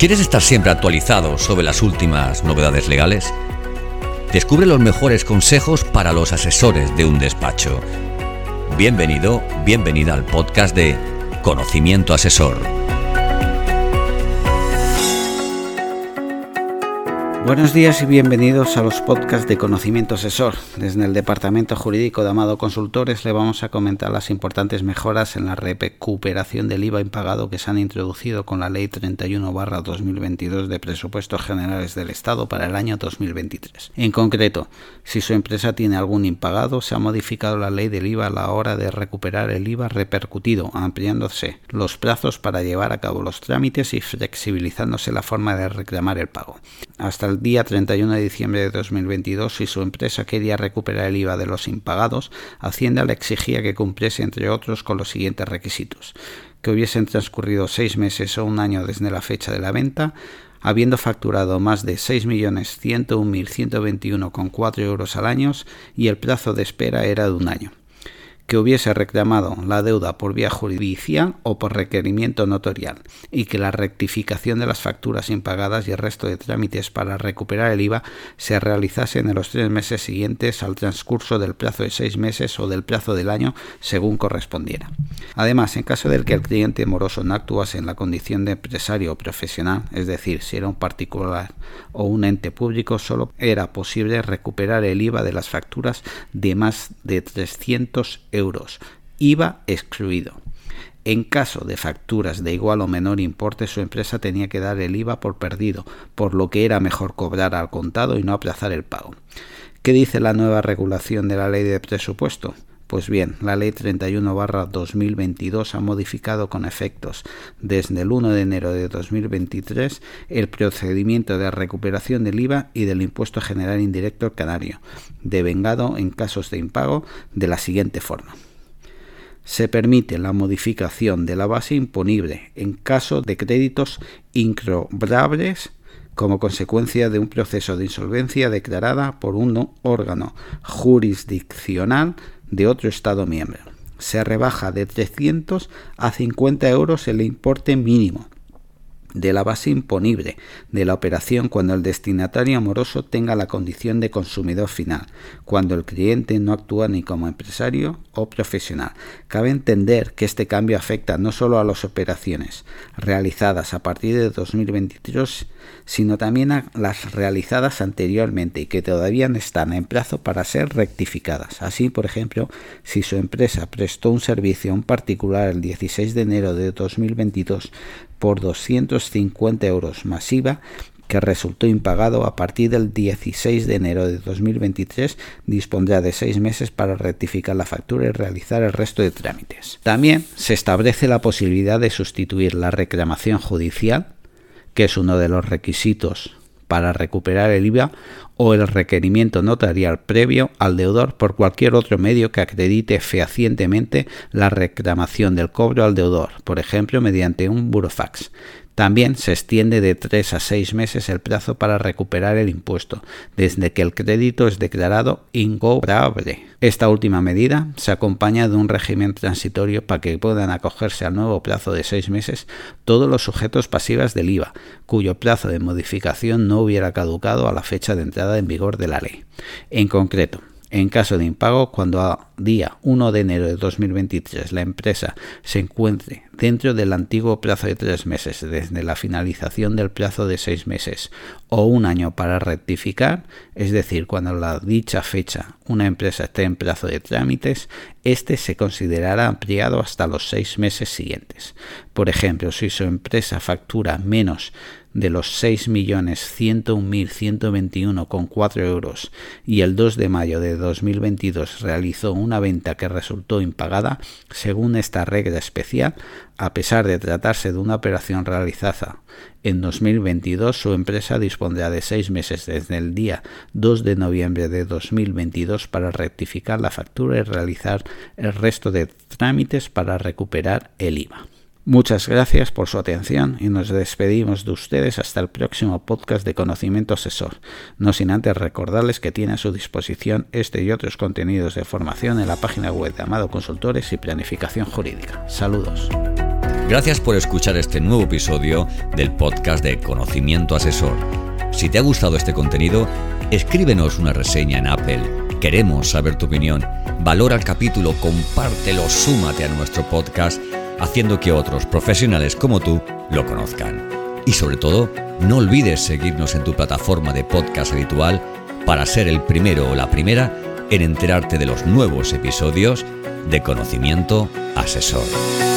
¿Quieres estar siempre actualizado sobre las últimas novedades legales? Descubre los mejores consejos para los asesores de un despacho. Bienvenido, bienvenida al podcast de Conocimiento Asesor. Buenos días y bienvenidos a los podcasts de Conocimiento Asesor. Desde el Departamento Jurídico de Amado Consultores le vamos a comentar las importantes mejoras en la recuperación del IVA impagado que se han introducido con la Ley 31-2022 de Presupuestos Generales del Estado para el año 2023. En concreto, si su empresa tiene algún impagado, se ha modificado la ley del IVA a la hora de recuperar el IVA repercutido, ampliándose los plazos para llevar a cabo los trámites y flexibilizándose la forma de reclamar el pago. Hasta el día 31 de diciembre de 2022, si su empresa quería recuperar el IVA de los impagados, Hacienda le exigía que cumpliese, entre otros, con los siguientes requisitos. Que hubiesen transcurrido seis meses o un año desde la fecha de la venta, habiendo facturado más de 6.101.121,4 euros al año y el plazo de espera era de un año que hubiese reclamado la deuda por vía judicial o por requerimiento notorial y que la rectificación de las facturas impagadas y el resto de trámites para recuperar el IVA se realizase en los tres meses siguientes al transcurso del plazo de seis meses o del plazo del año según correspondiera. Además, en caso de que el cliente moroso no actuase en la condición de empresario o profesional, es decir, si era un particular o un ente público, solo era posible recuperar el IVA de las facturas de más de 300 euros euros, IVA excluido. En caso de facturas de igual o menor importe, su empresa tenía que dar el IVA por perdido, por lo que era mejor cobrar al contado y no aplazar el pago. ¿Qué dice la nueva regulación de la ley de presupuesto? Pues bien, la Ley 31-2022 ha modificado con efectos desde el 1 de enero de 2023 el procedimiento de recuperación del IVA y del impuesto general indirecto canario, devengado en casos de impago de la siguiente forma. Se permite la modificación de la base imponible en caso de créditos incrobrables como consecuencia de un proceso de insolvencia declarada por un órgano jurisdiccional de otro Estado miembro. Se rebaja de 300 a 50 euros el importe mínimo de la base imponible de la operación cuando el destinatario amoroso tenga la condición de consumidor final, cuando el cliente no actúa ni como empresario o profesional. Cabe entender que este cambio afecta no solo a las operaciones realizadas a partir de 2023, sino también a las realizadas anteriormente y que todavía están en plazo para ser rectificadas. Así, por ejemplo, si su empresa prestó un servicio a un particular el 16 de enero de 2022 por 250 euros masiva que resultó impagado a partir del 16 de enero de 2023, dispondrá de seis meses para rectificar la factura y realizar el resto de trámites. También se establece la posibilidad de sustituir la reclamación judicial, que es uno de los requisitos para recuperar el IVA o el requerimiento notarial previo al deudor por cualquier otro medio que acredite fehacientemente la reclamación del cobro al deudor, por ejemplo mediante un burofax. También se extiende de tres a seis meses el plazo para recuperar el impuesto, desde que el crédito es declarado incobrable. Esta última medida se acompaña de un régimen transitorio para que puedan acogerse al nuevo plazo de seis meses todos los sujetos pasivas del IVA, cuyo plazo de modificación no hubiera caducado a la fecha de entrada en vigor de la ley. En concreto, en caso de impago, cuando a día 1 de enero de 2023 la empresa se encuentre dentro del antiguo plazo de tres meses desde la finalización del plazo de seis meses o un año para rectificar, es decir, cuando a la dicha fecha una empresa esté en plazo de trámites, este se considerará ampliado hasta los seis meses siguientes. Por ejemplo, si su empresa factura menos de los 6.101.121,4 euros y el 2 de mayo de 2022 realizó una venta que resultó impagada, según esta regla especial, a pesar de tratarse de una operación realizada en 2022, su empresa dispondrá de seis meses desde el día 2 de noviembre de 2022 para rectificar la factura y realizar el resto de trámites para recuperar el IVA. Muchas gracias por su atención y nos despedimos de ustedes hasta el próximo podcast de Conocimiento Asesor, no sin antes recordarles que tiene a su disposición este y otros contenidos de formación en la página web de Amado Consultores y Planificación Jurídica. Saludos. Gracias por escuchar este nuevo episodio del podcast de Conocimiento Asesor. Si te ha gustado este contenido, escríbenos una reseña en Apple. Queremos saber tu opinión. Valora el capítulo, compártelo, súmate a nuestro podcast, haciendo que otros profesionales como tú lo conozcan. Y sobre todo, no olvides seguirnos en tu plataforma de podcast habitual para ser el primero o la primera en enterarte de los nuevos episodios de Conocimiento Asesor.